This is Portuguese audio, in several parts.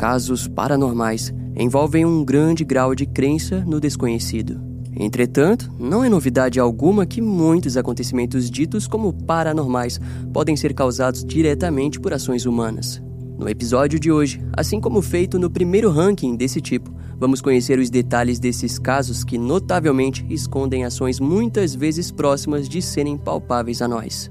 casos paranormais envolvem um grande grau de crença no desconhecido. Entretanto, não é novidade alguma que muitos acontecimentos ditos como paranormais podem ser causados diretamente por ações humanas. No episódio de hoje, assim como feito no primeiro ranking desse tipo, vamos conhecer os detalhes desses casos que notavelmente escondem ações muitas vezes próximas de serem palpáveis a nós.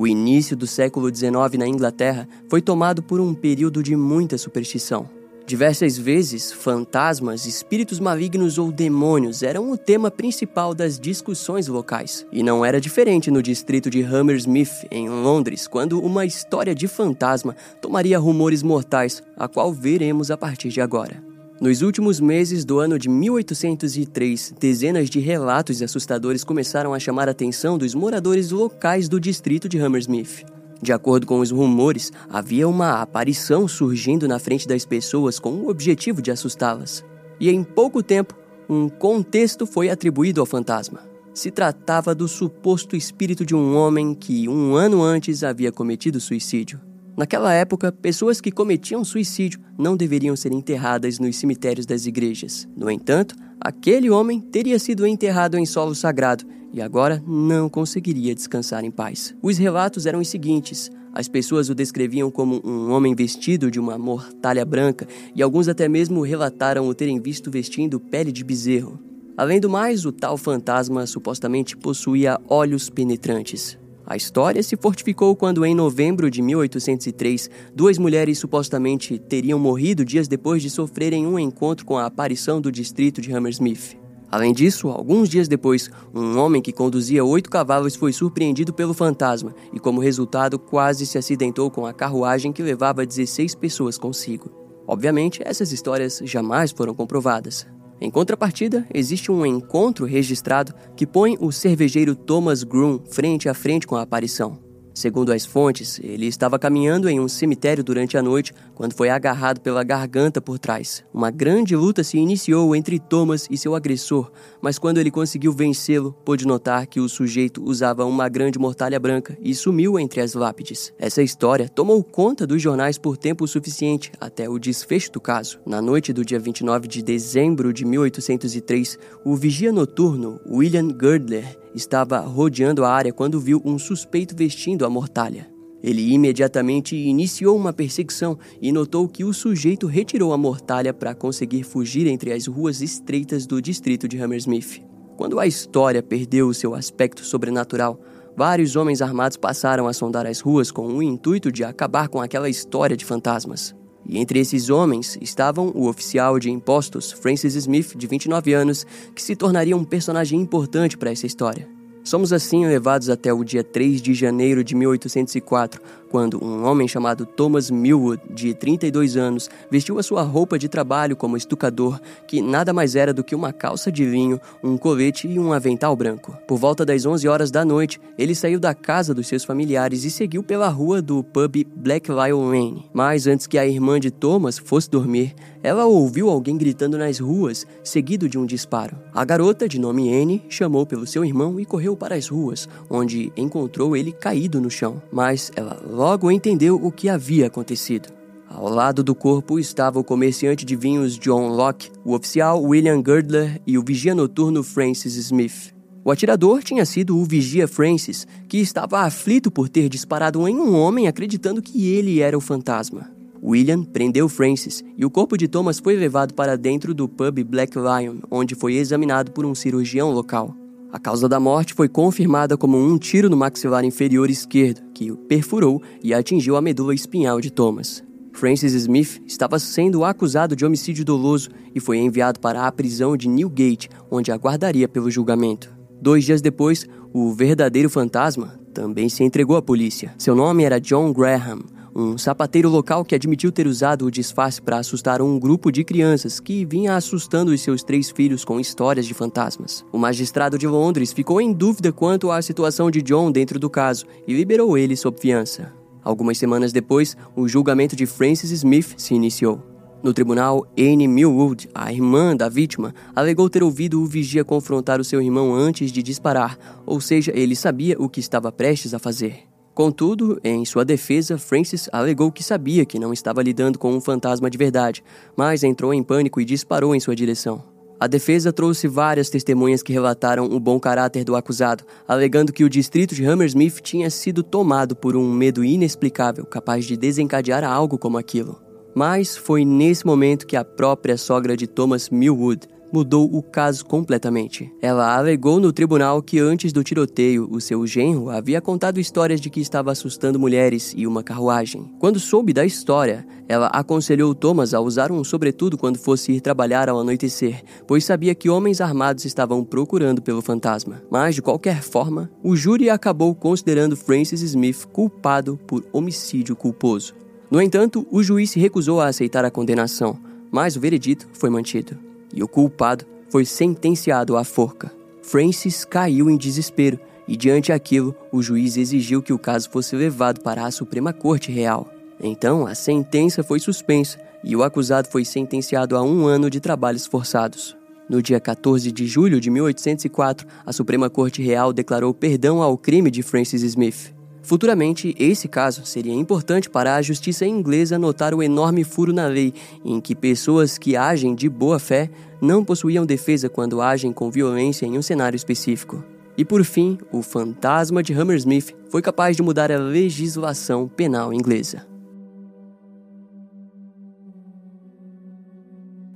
O início do século XIX na Inglaterra foi tomado por um período de muita superstição. Diversas vezes, fantasmas, espíritos malignos ou demônios eram o tema principal das discussões locais. E não era diferente no distrito de Hammersmith, em Londres, quando uma história de fantasma tomaria rumores mortais, a qual veremos a partir de agora. Nos últimos meses do ano de 1803, dezenas de relatos assustadores começaram a chamar a atenção dos moradores locais do distrito de Hammersmith. De acordo com os rumores, havia uma aparição surgindo na frente das pessoas com o objetivo de assustá-las. E em pouco tempo, um contexto foi atribuído ao fantasma. Se tratava do suposto espírito de um homem que, um ano antes, havia cometido suicídio. Naquela época, pessoas que cometiam suicídio não deveriam ser enterradas nos cemitérios das igrejas. No entanto, aquele homem teria sido enterrado em solo sagrado e agora não conseguiria descansar em paz. Os relatos eram os seguintes: as pessoas o descreviam como um homem vestido de uma mortalha branca e alguns até mesmo relataram o terem visto vestindo pele de bezerro. Além do mais, o tal fantasma supostamente possuía olhos penetrantes. A história se fortificou quando, em novembro de 1803, duas mulheres supostamente teriam morrido dias depois de sofrerem um encontro com a aparição do distrito de Hammersmith. Além disso, alguns dias depois, um homem que conduzia oito cavalos foi surpreendido pelo fantasma e, como resultado, quase se acidentou com a carruagem que levava 16 pessoas consigo. Obviamente, essas histórias jamais foram comprovadas. Em contrapartida, existe um encontro registrado que põe o cervejeiro Thomas Groom frente a frente com a aparição. Segundo as fontes, ele estava caminhando em um cemitério durante a noite quando foi agarrado pela garganta por trás. Uma grande luta se iniciou entre Thomas e seu agressor, mas quando ele conseguiu vencê-lo, pôde notar que o sujeito usava uma grande mortalha branca e sumiu entre as lápides. Essa história tomou conta dos jornais por tempo suficiente até o desfecho do caso. Na noite do dia 29 de dezembro de 1803, o vigia noturno William Girdler estava rodeando a área quando viu um suspeito vestindo a mortalha. Ele imediatamente iniciou uma perseguição e notou que o sujeito retirou a mortalha para conseguir fugir entre as ruas estreitas do distrito de Hammersmith. Quando a história perdeu seu aspecto sobrenatural, vários homens armados passaram a sondar as ruas com o intuito de acabar com aquela história de fantasmas. E entre esses homens estavam o oficial de impostos Francis Smith, de 29 anos, que se tornaria um personagem importante para essa história. Somos assim levados até o dia 3 de janeiro de 1804, quando um homem chamado Thomas Millwood, de 32 anos, vestiu a sua roupa de trabalho como estucador, que nada mais era do que uma calça de vinho, um colete e um avental branco. Por volta das 11 horas da noite, ele saiu da casa dos seus familiares e seguiu pela rua do pub Black Lion Lane. Mas antes que a irmã de Thomas fosse dormir, ela ouviu alguém gritando nas ruas, seguido de um disparo. A garota, de nome Anne, chamou pelo seu irmão e correu para as ruas, onde encontrou ele caído no chão. Mas ela logo entendeu o que havia acontecido. Ao lado do corpo estava o comerciante de vinhos John Locke, o oficial William Girdler e o vigia noturno Francis Smith. O atirador tinha sido o vigia Francis, que estava aflito por ter disparado em um homem acreditando que ele era o fantasma. William prendeu Francis e o corpo de Thomas foi levado para dentro do pub Black Lion, onde foi examinado por um cirurgião local. A causa da morte foi confirmada como um tiro no maxilar inferior esquerdo, que o perfurou e atingiu a medula espinhal de Thomas. Francis Smith estava sendo acusado de homicídio doloso e foi enviado para a prisão de Newgate, onde aguardaria pelo julgamento. Dois dias depois, o verdadeiro fantasma também se entregou à polícia. Seu nome era John Graham, um sapateiro local que admitiu ter usado o disfarce para assustar um grupo de crianças que vinha assustando os seus três filhos com histórias de fantasmas. O magistrado de Londres ficou em dúvida quanto à situação de John dentro do caso e liberou ele sob fiança. Algumas semanas depois, o julgamento de Francis Smith se iniciou. No tribunal, Anne Millwood, a irmã da vítima, alegou ter ouvido o vigia confrontar o seu irmão antes de disparar, ou seja, ele sabia o que estava prestes a fazer. Contudo, em sua defesa, Francis alegou que sabia que não estava lidando com um fantasma de verdade, mas entrou em pânico e disparou em sua direção. A defesa trouxe várias testemunhas que relataram o bom caráter do acusado, alegando que o distrito de Hammersmith tinha sido tomado por um medo inexplicável capaz de desencadear algo como aquilo. Mas foi nesse momento que a própria sogra de Thomas Millwood mudou o caso completamente. Ela alegou no tribunal que antes do tiroteio, o seu genro havia contado histórias de que estava assustando mulheres e uma carruagem. Quando soube da história, ela aconselhou Thomas a usar um sobretudo quando fosse ir trabalhar ao anoitecer, pois sabia que homens armados estavam procurando pelo fantasma. Mas, de qualquer forma, o júri acabou considerando Francis Smith culpado por homicídio culposo. No entanto, o juiz recusou a aceitar a condenação, mas o veredito foi mantido. E o culpado foi sentenciado à forca. Francis caiu em desespero e, diante aquilo, o juiz exigiu que o caso fosse levado para a Suprema Corte Real. Então, a sentença foi suspensa e o acusado foi sentenciado a um ano de trabalhos forçados. No dia 14 de julho de 1804, a Suprema Corte Real declarou perdão ao crime de Francis Smith. Futuramente, esse caso seria importante para a justiça inglesa notar o enorme furo na lei em que pessoas que agem de boa fé não possuíam defesa quando agem com violência em um cenário específico. E por fim, o fantasma de Hammersmith foi capaz de mudar a legislação penal inglesa.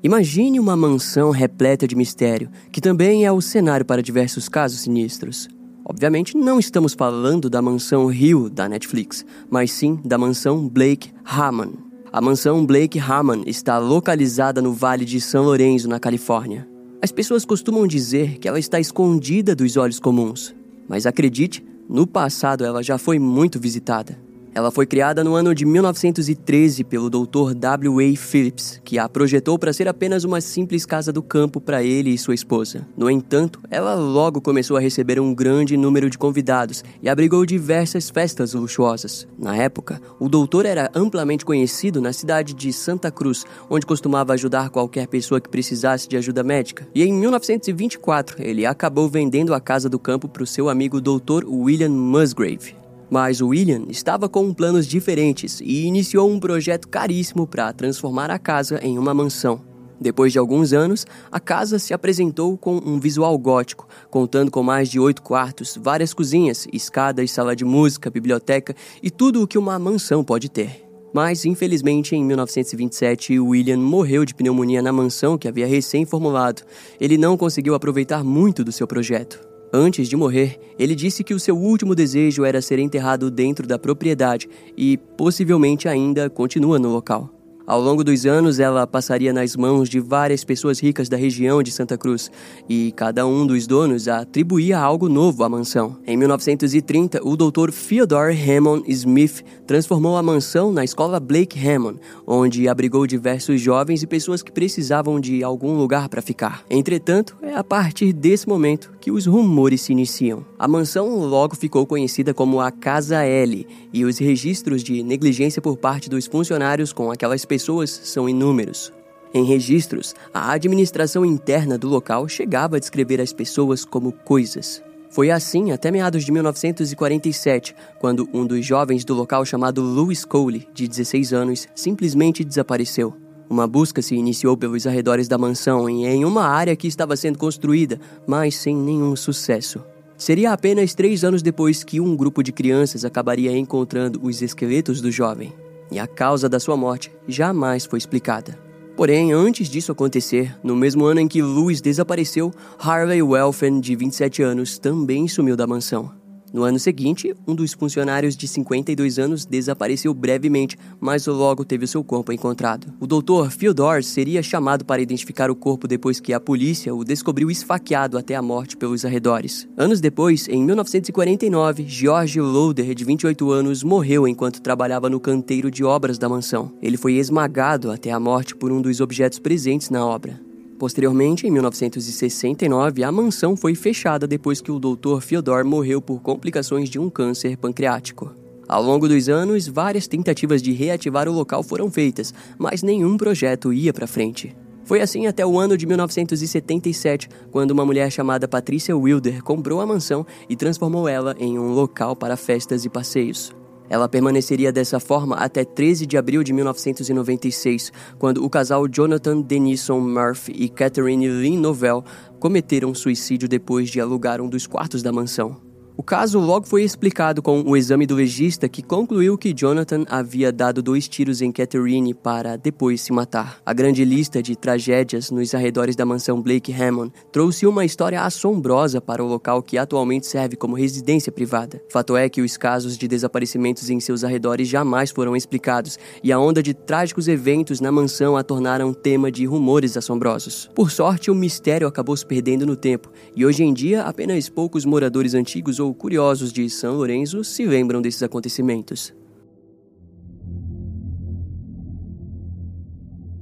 Imagine uma mansão repleta de mistério, que também é o cenário para diversos casos sinistros. Obviamente, não estamos falando da mansão Hill da Netflix, mas sim da mansão Blake Hammond. A mansão Blake Hammond está localizada no Vale de São Lourenço, na Califórnia. As pessoas costumam dizer que ela está escondida dos olhos comuns, mas acredite, no passado ela já foi muito visitada. Ela foi criada no ano de 1913 pelo Dr. W. A. Phillips, que a projetou para ser apenas uma simples casa do campo para ele e sua esposa. No entanto, ela logo começou a receber um grande número de convidados e abrigou diversas festas luxuosas. Na época, o doutor era amplamente conhecido na cidade de Santa Cruz, onde costumava ajudar qualquer pessoa que precisasse de ajuda médica. E em 1924, ele acabou vendendo a casa do campo para o seu amigo Dr. William Musgrave. Mas William estava com planos diferentes e iniciou um projeto caríssimo para transformar a casa em uma mansão. Depois de alguns anos, a casa se apresentou com um visual gótico, contando com mais de oito quartos, várias cozinhas, escadas, sala de música, biblioteca e tudo o que uma mansão pode ter. Mas, infelizmente, em 1927, William morreu de pneumonia na mansão que havia recém-formulado. Ele não conseguiu aproveitar muito do seu projeto. Antes de morrer, ele disse que o seu último desejo era ser enterrado dentro da propriedade e possivelmente ainda continua no local. Ao longo dos anos, ela passaria nas mãos de várias pessoas ricas da região de Santa Cruz, e cada um dos donos atribuía algo novo à mansão. Em 1930, o Dr. Theodore Hammond Smith transformou a mansão na escola Blake Hammond, onde abrigou diversos jovens e pessoas que precisavam de algum lugar para ficar. Entretanto, é a partir desse momento que os rumores se iniciam. A mansão logo ficou conhecida como a Casa L, e os registros de negligência por parte dos funcionários com aquelas são inúmeros. Em registros, a administração interna do local chegava a descrever as pessoas como coisas. Foi assim até meados de 1947, quando um dos jovens do local chamado Louis Cole, de 16 anos, simplesmente desapareceu. Uma busca se iniciou pelos arredores da mansão e em uma área que estava sendo construída, mas sem nenhum sucesso. Seria apenas três anos depois que um grupo de crianças acabaria encontrando os esqueletos do jovem e a causa da sua morte jamais foi explicada. Porém, antes disso acontecer, no mesmo ano em que Louis desapareceu, Harvey Welfen, de 27 anos, também sumiu da mansão. No ano seguinte, um dos funcionários de 52 anos desapareceu brevemente, mas logo teve seu corpo encontrado. O Dr. Theodore seria chamado para identificar o corpo depois que a polícia o descobriu esfaqueado até a morte pelos arredores. Anos depois, em 1949, George Loader, de 28 anos, morreu enquanto trabalhava no canteiro de obras da mansão. Ele foi esmagado até a morte por um dos objetos presentes na obra. Posteriormente, em 1969, a mansão foi fechada depois que o Dr. Fyodor morreu por complicações de um câncer pancreático. Ao longo dos anos, várias tentativas de reativar o local foram feitas, mas nenhum projeto ia para frente. Foi assim até o ano de 1977, quando uma mulher chamada Patricia Wilder comprou a mansão e transformou ela em um local para festas e passeios. Ela permaneceria dessa forma até 13 de abril de 1996, quando o casal Jonathan Denison Murphy e Catherine Lynn Novell cometeram suicídio depois de alugar um dos quartos da mansão. O caso logo foi explicado com o exame do legista que concluiu que Jonathan havia dado dois tiros em Catherine para depois se matar. A grande lista de tragédias nos arredores da mansão Blake Hammond trouxe uma história assombrosa para o local que atualmente serve como residência privada. Fato é que os casos de desaparecimentos em seus arredores jamais foram explicados e a onda de trágicos eventos na mansão a tornaram tema de rumores assombrosos. Por sorte, o mistério acabou se perdendo no tempo e hoje em dia apenas poucos moradores antigos ou curiosos de São Lourenço se lembram desses acontecimentos.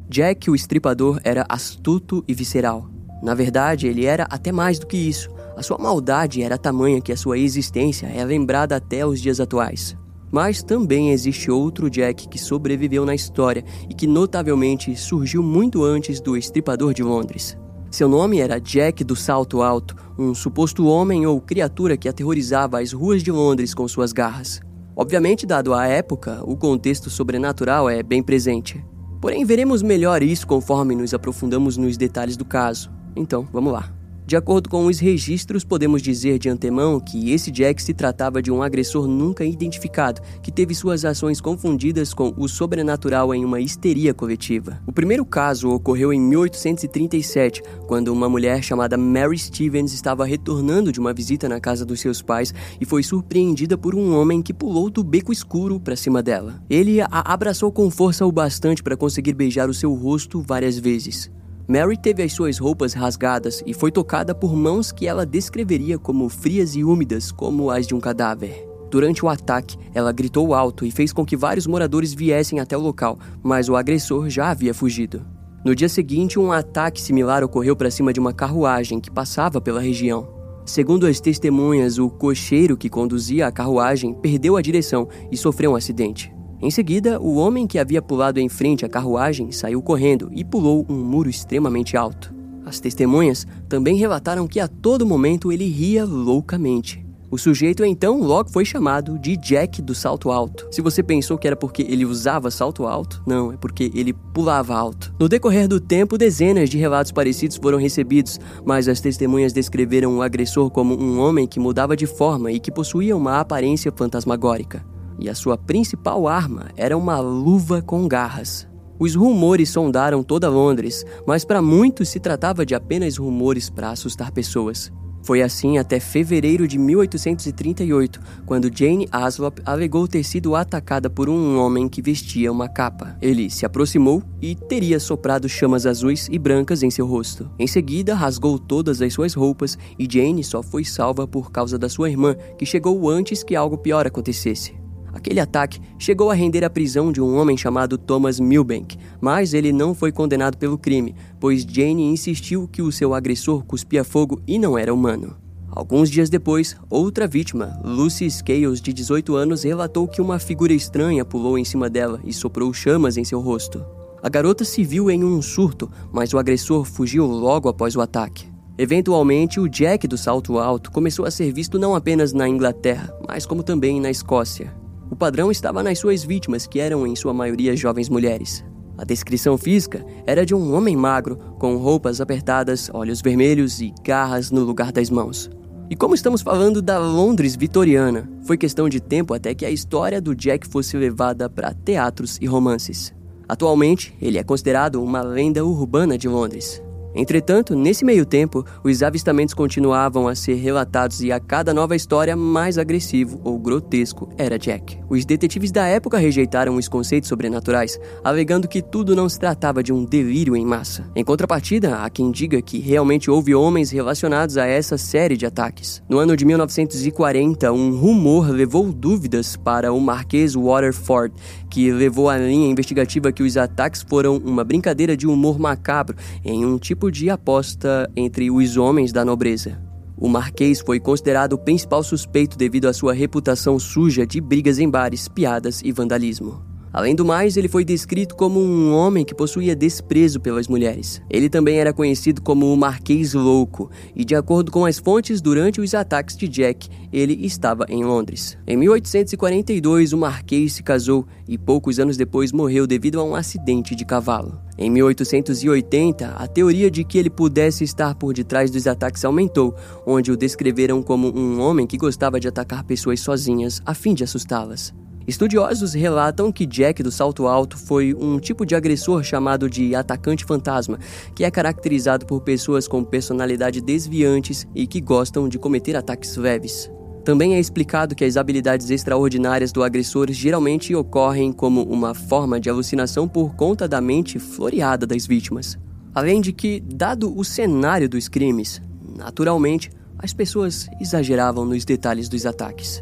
Jack, o estripador, era astuto e visceral. Na verdade, ele era até mais do que isso. A sua maldade era tamanha que a sua existência é lembrada até os dias atuais. Mas também existe outro Jack que sobreviveu na história e que notavelmente surgiu muito antes do Estripador de Londres. Seu nome era Jack do Salto Alto, um suposto homem ou criatura que aterrorizava as ruas de Londres com suas garras. Obviamente, dado a época, o contexto sobrenatural é bem presente. Porém, veremos melhor isso conforme nos aprofundamos nos detalhes do caso. Então, vamos lá. De acordo com os registros, podemos dizer de antemão que esse Jack se tratava de um agressor nunca identificado, que teve suas ações confundidas com o sobrenatural em uma histeria coletiva. O primeiro caso ocorreu em 1837, quando uma mulher chamada Mary Stevens estava retornando de uma visita na casa dos seus pais e foi surpreendida por um homem que pulou do beco escuro para cima dela. Ele a abraçou com força o bastante para conseguir beijar o seu rosto várias vezes. Mary teve as suas roupas rasgadas e foi tocada por mãos que ela descreveria como frias e úmidas, como as de um cadáver. Durante o ataque, ela gritou alto e fez com que vários moradores viessem até o local, mas o agressor já havia fugido. No dia seguinte, um ataque similar ocorreu para cima de uma carruagem que passava pela região. Segundo as testemunhas, o cocheiro que conduzia a carruagem perdeu a direção e sofreu um acidente. Em seguida, o homem que havia pulado em frente à carruagem saiu correndo e pulou um muro extremamente alto. As testemunhas também relataram que a todo momento ele ria loucamente. O sujeito então logo foi chamado de Jack do salto alto. Se você pensou que era porque ele usava salto alto, não, é porque ele pulava alto. No decorrer do tempo, dezenas de relatos parecidos foram recebidos, mas as testemunhas descreveram o agressor como um homem que mudava de forma e que possuía uma aparência fantasmagórica e a sua principal arma era uma luva com garras. Os rumores sondaram toda Londres, mas para muitos se tratava de apenas rumores para assustar pessoas. Foi assim até fevereiro de 1838, quando Jane Aslop alegou ter sido atacada por um homem que vestia uma capa. Ele se aproximou e teria soprado chamas azuis e brancas em seu rosto. Em seguida, rasgou todas as suas roupas e Jane só foi salva por causa da sua irmã, que chegou antes que algo pior acontecesse. Aquele ataque chegou a render a prisão de um homem chamado Thomas Milbank, mas ele não foi condenado pelo crime, pois Jane insistiu que o seu agressor cuspia fogo e não era humano. Alguns dias depois, outra vítima, Lucy Scales, de 18 anos, relatou que uma figura estranha pulou em cima dela e soprou chamas em seu rosto. A garota se viu em um surto, mas o agressor fugiu logo após o ataque. Eventualmente, o Jack do salto alto começou a ser visto não apenas na Inglaterra, mas como também na Escócia. O padrão estava nas suas vítimas, que eram em sua maioria jovens mulheres. A descrição física era de um homem magro, com roupas apertadas, olhos vermelhos e garras no lugar das mãos. E como estamos falando da Londres vitoriana, foi questão de tempo até que a história do Jack fosse levada para teatros e romances. Atualmente, ele é considerado uma lenda urbana de Londres. Entretanto, nesse meio tempo, os avistamentos continuavam a ser relatados e a cada nova história, mais agressivo ou grotesco era Jack. Os detetives da época rejeitaram os conceitos sobrenaturais, alegando que tudo não se tratava de um delírio em massa. Em contrapartida, há quem diga que realmente houve homens relacionados a essa série de ataques. No ano de 1940, um rumor levou dúvidas para o Marquês Waterford, que levou à linha investigativa que os ataques foram uma brincadeira de humor macabro em um tipo de aposta entre os homens da nobreza. O Marquês foi considerado o principal suspeito devido à sua reputação suja de brigas em bares, piadas e vandalismo. Além do mais, ele foi descrito como um homem que possuía desprezo pelas mulheres. Ele também era conhecido como o Marquês Louco, e de acordo com as fontes, durante os ataques de Jack, ele estava em Londres. Em 1842, o Marquês se casou e poucos anos depois morreu devido a um acidente de cavalo. Em 1880, a teoria de que ele pudesse estar por detrás dos ataques aumentou, onde o descreveram como um homem que gostava de atacar pessoas sozinhas a fim de assustá-las. Estudiosos relatam que Jack do Salto Alto foi um tipo de agressor chamado de atacante fantasma, que é caracterizado por pessoas com personalidade desviantes e que gostam de cometer ataques leves. Também é explicado que as habilidades extraordinárias do agressor geralmente ocorrem como uma forma de alucinação por conta da mente floreada das vítimas. Além de que, dado o cenário dos crimes, naturalmente, as pessoas exageravam nos detalhes dos ataques.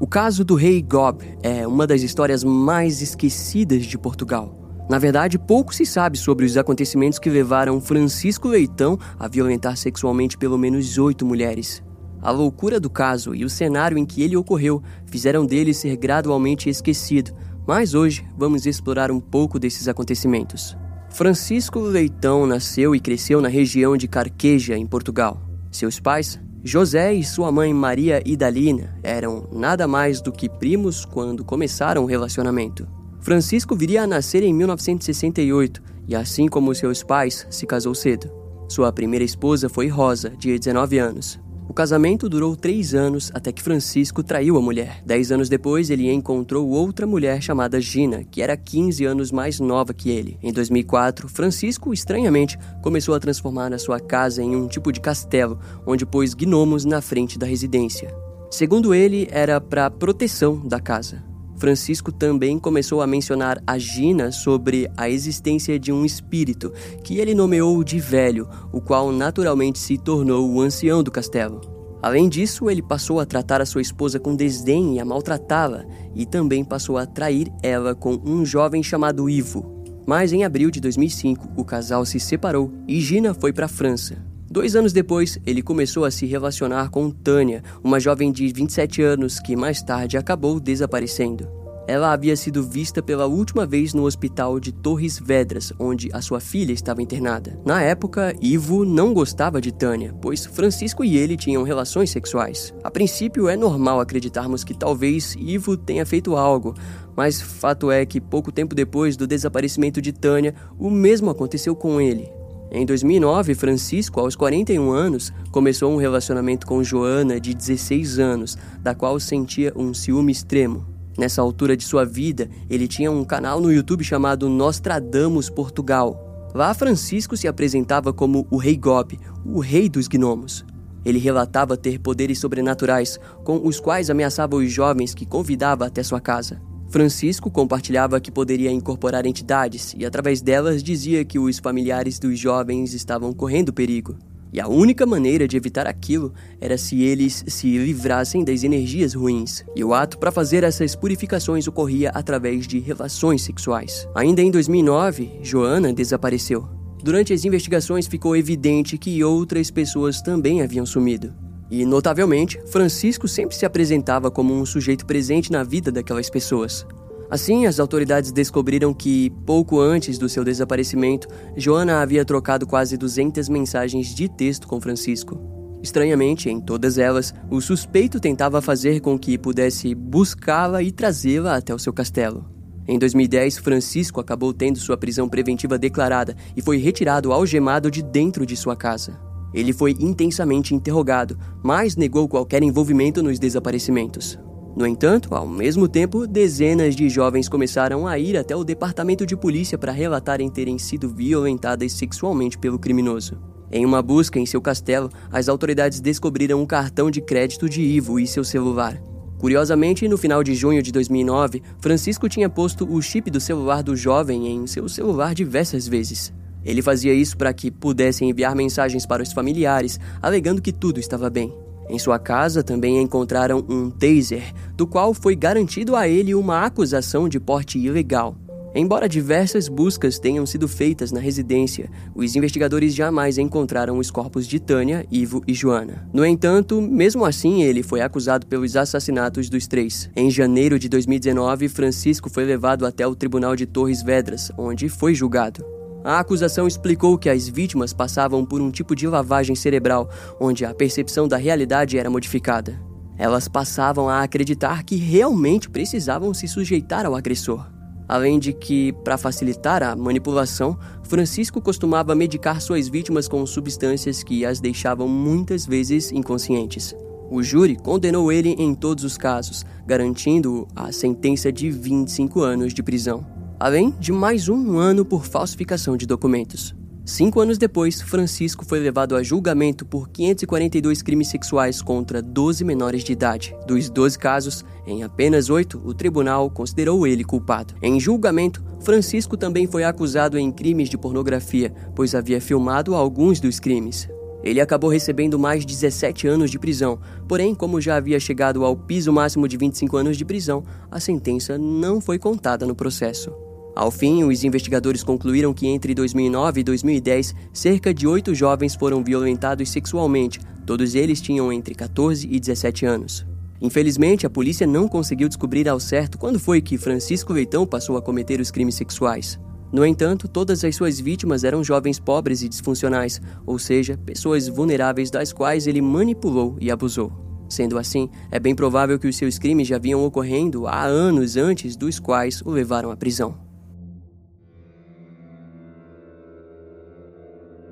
O caso do rei Gob é uma das histórias mais esquecidas de Portugal. Na verdade, pouco se sabe sobre os acontecimentos que levaram Francisco Leitão a violentar sexualmente pelo menos oito mulheres. A loucura do caso e o cenário em que ele ocorreu fizeram dele ser gradualmente esquecido, mas hoje vamos explorar um pouco desses acontecimentos. Francisco Leitão nasceu e cresceu na região de Carqueja, em Portugal. Seus pais José e sua mãe Maria Idalina eram nada mais do que primos quando começaram o relacionamento. Francisco viria a nascer em 1968 e, assim como seus pais, se casou cedo. Sua primeira esposa foi Rosa, de 19 anos. Casamento durou três anos até que Francisco traiu a mulher. Dez anos depois, ele encontrou outra mulher chamada Gina, que era 15 anos mais nova que ele. Em 2004, Francisco, estranhamente, começou a transformar a sua casa em um tipo de castelo, onde pôs gnomos na frente da residência. Segundo ele, era para proteção da casa. Francisco também começou a mencionar a Gina sobre a existência de um espírito, que ele nomeou de velho, o qual naturalmente se tornou o ancião do castelo. Além disso, ele passou a tratar a sua esposa com desdém e a maltratá-la, e também passou a trair ela com um jovem chamado Ivo. Mas em abril de 2005, o casal se separou e Gina foi para a França. Dois anos depois, ele começou a se relacionar com Tânia, uma jovem de 27 anos que mais tarde acabou desaparecendo. Ela havia sido vista pela última vez no hospital de Torres Vedras, onde a sua filha estava internada. Na época, Ivo não gostava de Tânia, pois Francisco e ele tinham relações sexuais. A princípio, é normal acreditarmos que talvez Ivo tenha feito algo, mas fato é que pouco tempo depois do desaparecimento de Tânia, o mesmo aconteceu com ele. Em 2009, Francisco, aos 41 anos, começou um relacionamento com Joana, de 16 anos, da qual sentia um ciúme extremo. Nessa altura de sua vida, ele tinha um canal no YouTube chamado Nostradamus Portugal. Lá, Francisco se apresentava como o Rei Gob, o Rei dos Gnomos. Ele relatava ter poderes sobrenaturais, com os quais ameaçava os jovens que convidava até sua casa. Francisco compartilhava que poderia incorporar entidades e, através delas, dizia que os familiares dos jovens estavam correndo perigo. E a única maneira de evitar aquilo era se eles se livrassem das energias ruins. E o ato para fazer essas purificações ocorria através de relações sexuais. Ainda em 2009, Joana desapareceu. Durante as investigações ficou evidente que outras pessoas também haviam sumido. E, notavelmente, Francisco sempre se apresentava como um sujeito presente na vida daquelas pessoas. Assim, as autoridades descobriram que, pouco antes do seu desaparecimento, Joana havia trocado quase 200 mensagens de texto com Francisco. Estranhamente, em todas elas, o suspeito tentava fazer com que pudesse buscá-la e trazê-la até o seu castelo. Em 2010, Francisco acabou tendo sua prisão preventiva declarada e foi retirado algemado de dentro de sua casa. Ele foi intensamente interrogado, mas negou qualquer envolvimento nos desaparecimentos. No entanto, ao mesmo tempo, dezenas de jovens começaram a ir até o departamento de polícia para relatarem terem sido violentadas sexualmente pelo criminoso. Em uma busca em seu castelo, as autoridades descobriram um cartão de crédito de Ivo e seu celular. Curiosamente, no final de junho de 2009, Francisco tinha posto o chip do celular do jovem em seu celular diversas vezes. Ele fazia isso para que pudessem enviar mensagens para os familiares, alegando que tudo estava bem. Em sua casa também encontraram um taser, do qual foi garantido a ele uma acusação de porte ilegal. Embora diversas buscas tenham sido feitas na residência, os investigadores jamais encontraram os corpos de Tânia, Ivo e Joana. No entanto, mesmo assim, ele foi acusado pelos assassinatos dos três. Em janeiro de 2019, Francisco foi levado até o Tribunal de Torres Vedras, onde foi julgado. A acusação explicou que as vítimas passavam por um tipo de lavagem cerebral, onde a percepção da realidade era modificada. Elas passavam a acreditar que realmente precisavam se sujeitar ao agressor. Além de que, para facilitar a manipulação, Francisco costumava medicar suas vítimas com substâncias que as deixavam muitas vezes inconscientes. O júri condenou ele em todos os casos, garantindo a sentença de 25 anos de prisão, além de mais um ano por falsificação de documentos. Cinco anos depois, Francisco foi levado a julgamento por 542 crimes sexuais contra 12 menores de idade. Dos 12 casos, em apenas oito, o tribunal considerou ele culpado. Em julgamento, Francisco também foi acusado em crimes de pornografia, pois havia filmado alguns dos crimes. Ele acabou recebendo mais 17 anos de prisão, porém, como já havia chegado ao piso máximo de 25 anos de prisão, a sentença não foi contada no processo. Ao fim, os investigadores concluíram que entre 2009 e 2010, cerca de oito jovens foram violentados sexualmente, todos eles tinham entre 14 e 17 anos. Infelizmente, a polícia não conseguiu descobrir ao certo quando foi que Francisco Leitão passou a cometer os crimes sexuais. No entanto, todas as suas vítimas eram jovens pobres e disfuncionais, ou seja, pessoas vulneráveis das quais ele manipulou e abusou. Sendo assim, é bem provável que os seus crimes já vinham ocorrendo há anos antes dos quais o levaram à prisão.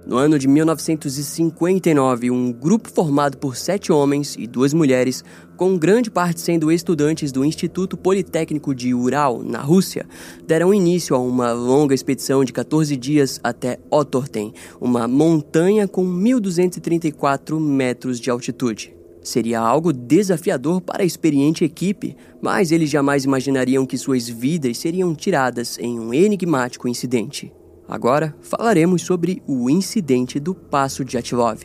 No ano de 1959, um grupo formado por sete homens e duas mulheres, com grande parte sendo estudantes do Instituto Politécnico de Ural, na Rússia, deram início a uma longa expedição de 14 dias até Otorten, uma montanha com 1.234 metros de altitude. Seria algo desafiador para a experiente equipe, mas eles jamais imaginariam que suas vidas seriam tiradas em um enigmático incidente. Agora falaremos sobre o incidente do Passo de Atilov.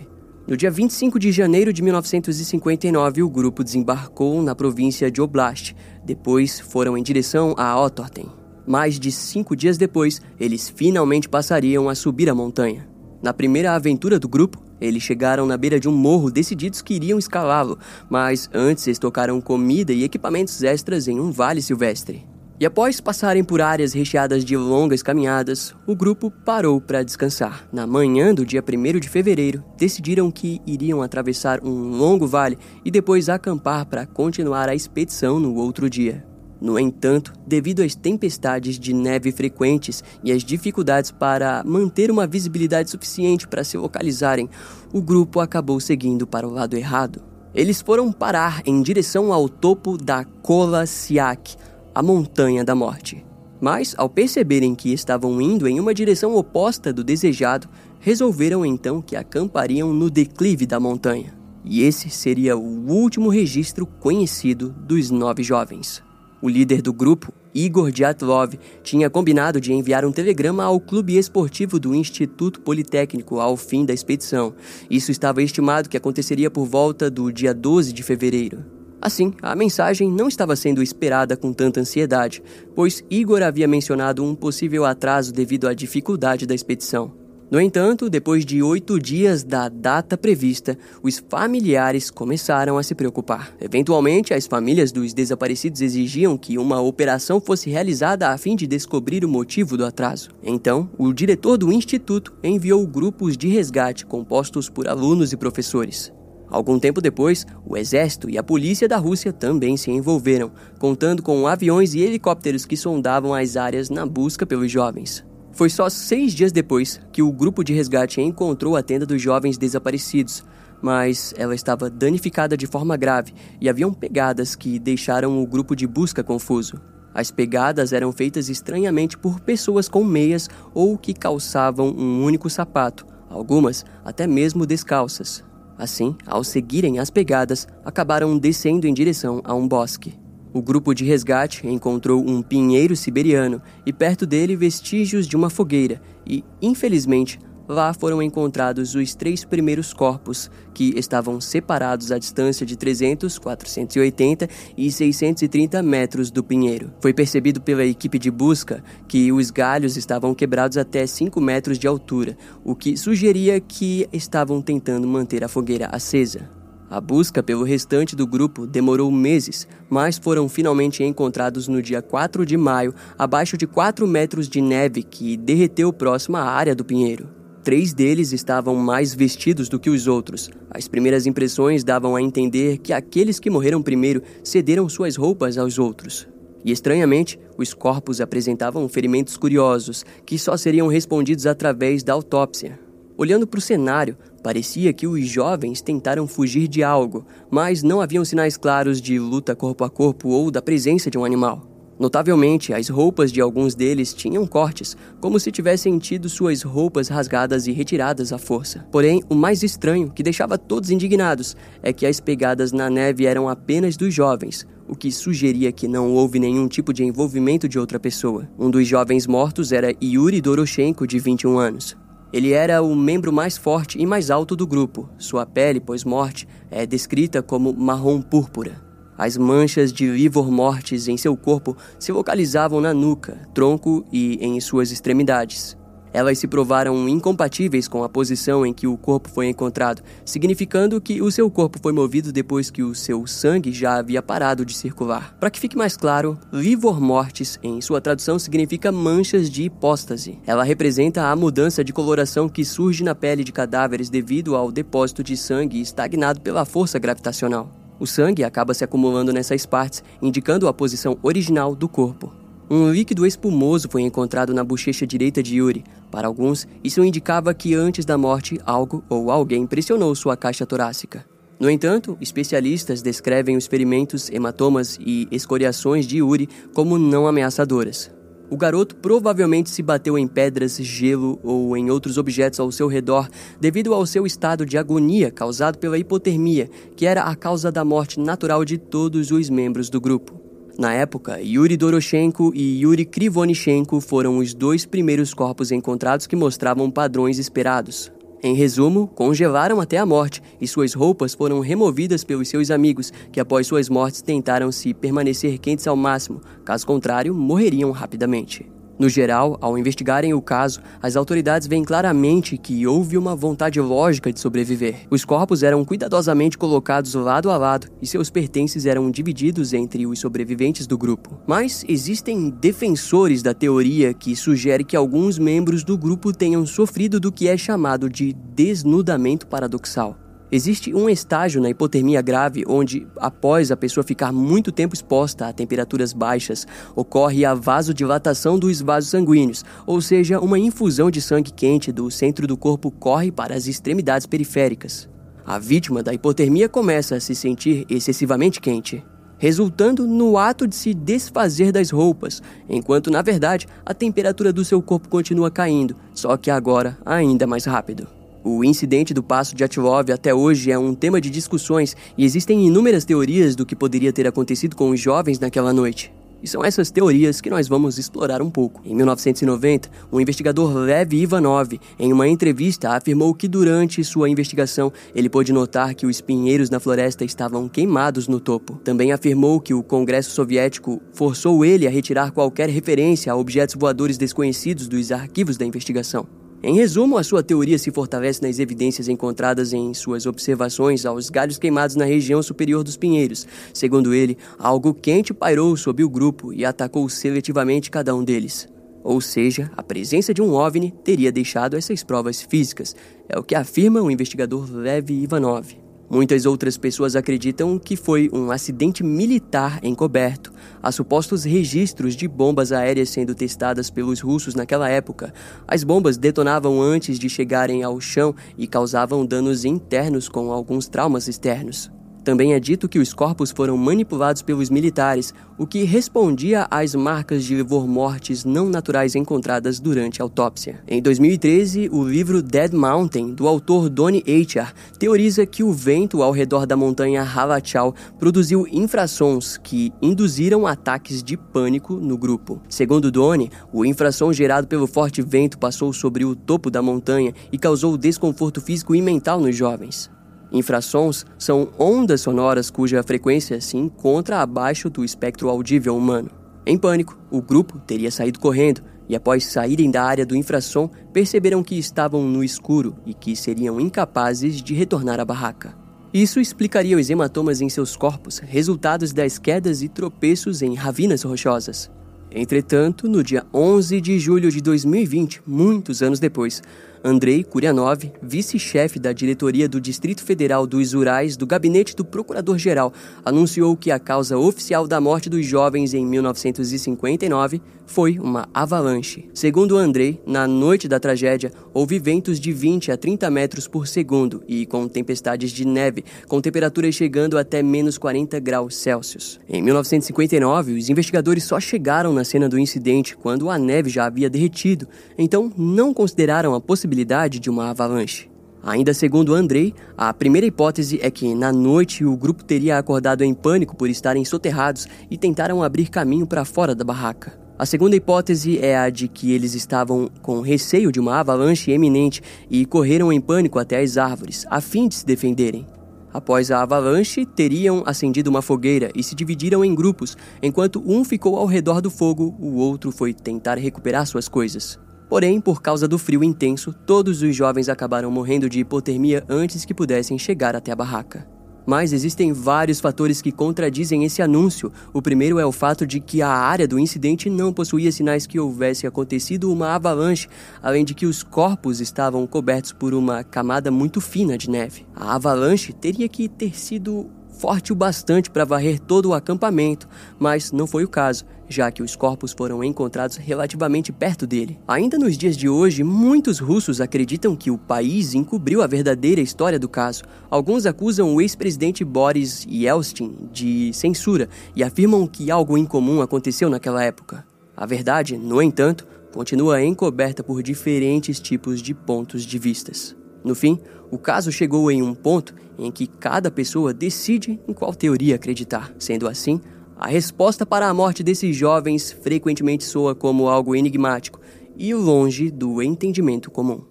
No dia 25 de janeiro de 1959, o grupo desembarcou na província de Oblast. Depois foram em direção a Otorten. Mais de cinco dias depois, eles finalmente passariam a subir a montanha. Na primeira aventura do grupo, eles chegaram na beira de um morro decididos que iriam escalá-lo, mas antes estocaram comida e equipamentos extras em um vale silvestre. E após passarem por áreas recheadas de longas caminhadas, o grupo parou para descansar. Na manhã do dia 1 de fevereiro, decidiram que iriam atravessar um longo vale e depois acampar para continuar a expedição no outro dia. No entanto, devido às tempestades de neve frequentes e às dificuldades para manter uma visibilidade suficiente para se localizarem, o grupo acabou seguindo para o lado errado. Eles foram parar em direção ao topo da Kola Siak, a Montanha da Morte. Mas, ao perceberem que estavam indo em uma direção oposta do desejado, resolveram então que acampariam no declive da montanha. E esse seria o último registro conhecido dos nove jovens. O líder do grupo, Igor Dyatlov, tinha combinado de enviar um telegrama ao clube esportivo do Instituto Politécnico ao fim da expedição. Isso estava estimado que aconteceria por volta do dia 12 de fevereiro. Assim, a mensagem não estava sendo esperada com tanta ansiedade, pois Igor havia mencionado um possível atraso devido à dificuldade da expedição. No entanto, depois de oito dias da data prevista, os familiares começaram a se preocupar. Eventualmente, as famílias dos desaparecidos exigiam que uma operação fosse realizada a fim de descobrir o motivo do atraso. Então, o diretor do instituto enviou grupos de resgate compostos por alunos e professores. Algum tempo depois, o exército e a polícia da Rússia também se envolveram, contando com aviões e helicópteros que sondavam as áreas na busca pelos jovens. Foi só seis dias depois que o grupo de resgate encontrou a tenda dos jovens desaparecidos, mas ela estava danificada de forma grave e haviam pegadas que deixaram o grupo de busca confuso. As pegadas eram feitas estranhamente por pessoas com meias ou que calçavam um único sapato, algumas até mesmo descalças. Assim, ao seguirem as pegadas, acabaram descendo em direção a um bosque. O grupo de resgate encontrou um pinheiro siberiano e perto dele vestígios de uma fogueira e, infelizmente, lá foram encontrados os três primeiros corpos, que estavam separados à distância de 300, 480 e 630 metros do pinheiro. Foi percebido pela equipe de busca que os galhos estavam quebrados até 5 metros de altura, o que sugeria que estavam tentando manter a fogueira acesa. A busca pelo restante do grupo demorou meses, mas foram finalmente encontrados no dia 4 de maio, abaixo de 4 metros de neve que derreteu próximo à área do pinheiro. Três deles estavam mais vestidos do que os outros. As primeiras impressões davam a entender que aqueles que morreram primeiro cederam suas roupas aos outros. E estranhamente, os corpos apresentavam ferimentos curiosos que só seriam respondidos através da autópsia. Olhando para o cenário, parecia que os jovens tentaram fugir de algo, mas não haviam sinais claros de luta corpo a corpo ou da presença de um animal. Notavelmente, as roupas de alguns deles tinham cortes, como se tivessem tido suas roupas rasgadas e retiradas à força. Porém, o mais estranho, que deixava todos indignados, é que as pegadas na neve eram apenas dos jovens, o que sugeria que não houve nenhum tipo de envolvimento de outra pessoa. Um dos jovens mortos era Yuri Doroshenko, de 21 anos. Ele era o membro mais forte e mais alto do grupo. Sua pele, pós-morte, é descrita como marrom púrpura. As manchas de livor mortis em seu corpo se localizavam na nuca, tronco e em suas extremidades. Elas se provaram incompatíveis com a posição em que o corpo foi encontrado, significando que o seu corpo foi movido depois que o seu sangue já havia parado de circular. Para que fique mais claro, livor mortis, em sua tradução, significa manchas de hipóstase. Ela representa a mudança de coloração que surge na pele de cadáveres devido ao depósito de sangue estagnado pela força gravitacional. O sangue acaba se acumulando nessas partes, indicando a posição original do corpo. Um líquido espumoso foi encontrado na bochecha direita de Yuri. Para alguns, isso indicava que antes da morte, algo ou alguém pressionou sua caixa torácica. No entanto, especialistas descrevem os ferimentos, hematomas e escoriações de Yuri como não ameaçadoras. O garoto provavelmente se bateu em pedras, gelo ou em outros objetos ao seu redor devido ao seu estado de agonia causado pela hipotermia, que era a causa da morte natural de todos os membros do grupo. Na época, Yuri Doroshenko e Yuri Krivonichenko foram os dois primeiros corpos encontrados que mostravam padrões esperados. Em resumo, congelaram até a morte e suas roupas foram removidas pelos seus amigos, que após suas mortes tentaram se permanecer quentes ao máximo, caso contrário, morreriam rapidamente. No geral, ao investigarem o caso, as autoridades veem claramente que houve uma vontade lógica de sobreviver. Os corpos eram cuidadosamente colocados lado a lado e seus pertences eram divididos entre os sobreviventes do grupo. Mas existem defensores da teoria que sugere que alguns membros do grupo tenham sofrido do que é chamado de desnudamento paradoxal. Existe um estágio na hipotermia grave onde, após a pessoa ficar muito tempo exposta a temperaturas baixas, ocorre a vasodilatação dos vasos sanguíneos, ou seja, uma infusão de sangue quente do centro do corpo corre para as extremidades periféricas. A vítima da hipotermia começa a se sentir excessivamente quente, resultando no ato de se desfazer das roupas, enquanto na verdade a temperatura do seu corpo continua caindo, só que agora ainda mais rápido. O incidente do passo de Atilov até hoje é um tema de discussões e existem inúmeras teorias do que poderia ter acontecido com os jovens naquela noite. E são essas teorias que nós vamos explorar um pouco. Em 1990, o investigador Lev Ivanov, em uma entrevista, afirmou que durante sua investigação ele pôde notar que os pinheiros na floresta estavam queimados no topo. Também afirmou que o Congresso Soviético forçou ele a retirar qualquer referência a objetos voadores desconhecidos dos arquivos da investigação. Em resumo, a sua teoria se fortalece nas evidências encontradas em suas observações aos galhos queimados na região superior dos pinheiros. Segundo ele, algo quente pairou sobre o grupo e atacou seletivamente cada um deles. Ou seja, a presença de um OVNI teria deixado essas provas físicas, é o que afirma o investigador Lev Ivanov. Muitas outras pessoas acreditam que foi um acidente militar encoberto. Há supostos registros de bombas aéreas sendo testadas pelos russos naquela época. As bombas detonavam antes de chegarem ao chão e causavam danos internos com alguns traumas externos. Também é dito que os corpos foram manipulados pelos militares, o que respondia às marcas de livor-mortes não naturais encontradas durante a autópsia. Em 2013, o livro Dead Mountain, do autor Donnie Eichar, teoriza que o vento ao redor da montanha Halachal produziu infrassons que induziram ataques de pânico no grupo. Segundo Donnie, o infrassom gerado pelo forte vento passou sobre o topo da montanha e causou desconforto físico e mental nos jovens. Infrassons são ondas sonoras cuja frequência se encontra abaixo do espectro audível humano. Em pânico, o grupo teria saído correndo e, após saírem da área do infrassom, perceberam que estavam no escuro e que seriam incapazes de retornar à barraca. Isso explicaria os hematomas em seus corpos, resultados das quedas e tropeços em ravinas rochosas. Entretanto, no dia 11 de julho de 2020, muitos anos depois, Andrei Kurianov, vice-chefe da diretoria do Distrito Federal dos Urais do gabinete do Procurador-Geral, anunciou que a causa oficial da morte dos jovens em 1959 foi uma avalanche. Segundo Andrei, na noite da tragédia, houve ventos de 20 a 30 metros por segundo e com tempestades de neve, com temperaturas chegando até menos 40 graus Celsius. Em 1959, os investigadores só chegaram na cena do incidente quando a neve já havia derretido, então não consideraram a possibilidade possibilidade de uma avalanche. Ainda segundo Andrei, a primeira hipótese é que na noite o grupo teria acordado em pânico por estarem soterrados e tentaram abrir caminho para fora da barraca. A segunda hipótese é a de que eles estavam com receio de uma avalanche eminente e correram em pânico até as árvores, a fim de se defenderem. Após a avalanche, teriam acendido uma fogueira e se dividiram em grupos, enquanto um ficou ao redor do fogo, o outro foi tentar recuperar suas coisas. Porém, por causa do frio intenso, todos os jovens acabaram morrendo de hipotermia antes que pudessem chegar até a barraca. Mas existem vários fatores que contradizem esse anúncio. O primeiro é o fato de que a área do incidente não possuía sinais que houvesse acontecido uma avalanche, além de que os corpos estavam cobertos por uma camada muito fina de neve. A avalanche teria que ter sido forte o bastante para varrer todo o acampamento, mas não foi o caso, já que os corpos foram encontrados relativamente perto dele. Ainda nos dias de hoje, muitos russos acreditam que o país encobriu a verdadeira história do caso. Alguns acusam o ex-presidente Boris Yeltsin de censura e afirmam que algo incomum aconteceu naquela época. A verdade, no entanto, continua encoberta por diferentes tipos de pontos de vistas. No fim, o caso chegou em um ponto em que cada pessoa decide em qual teoria acreditar. Sendo assim, a resposta para a morte desses jovens frequentemente soa como algo enigmático e longe do entendimento comum.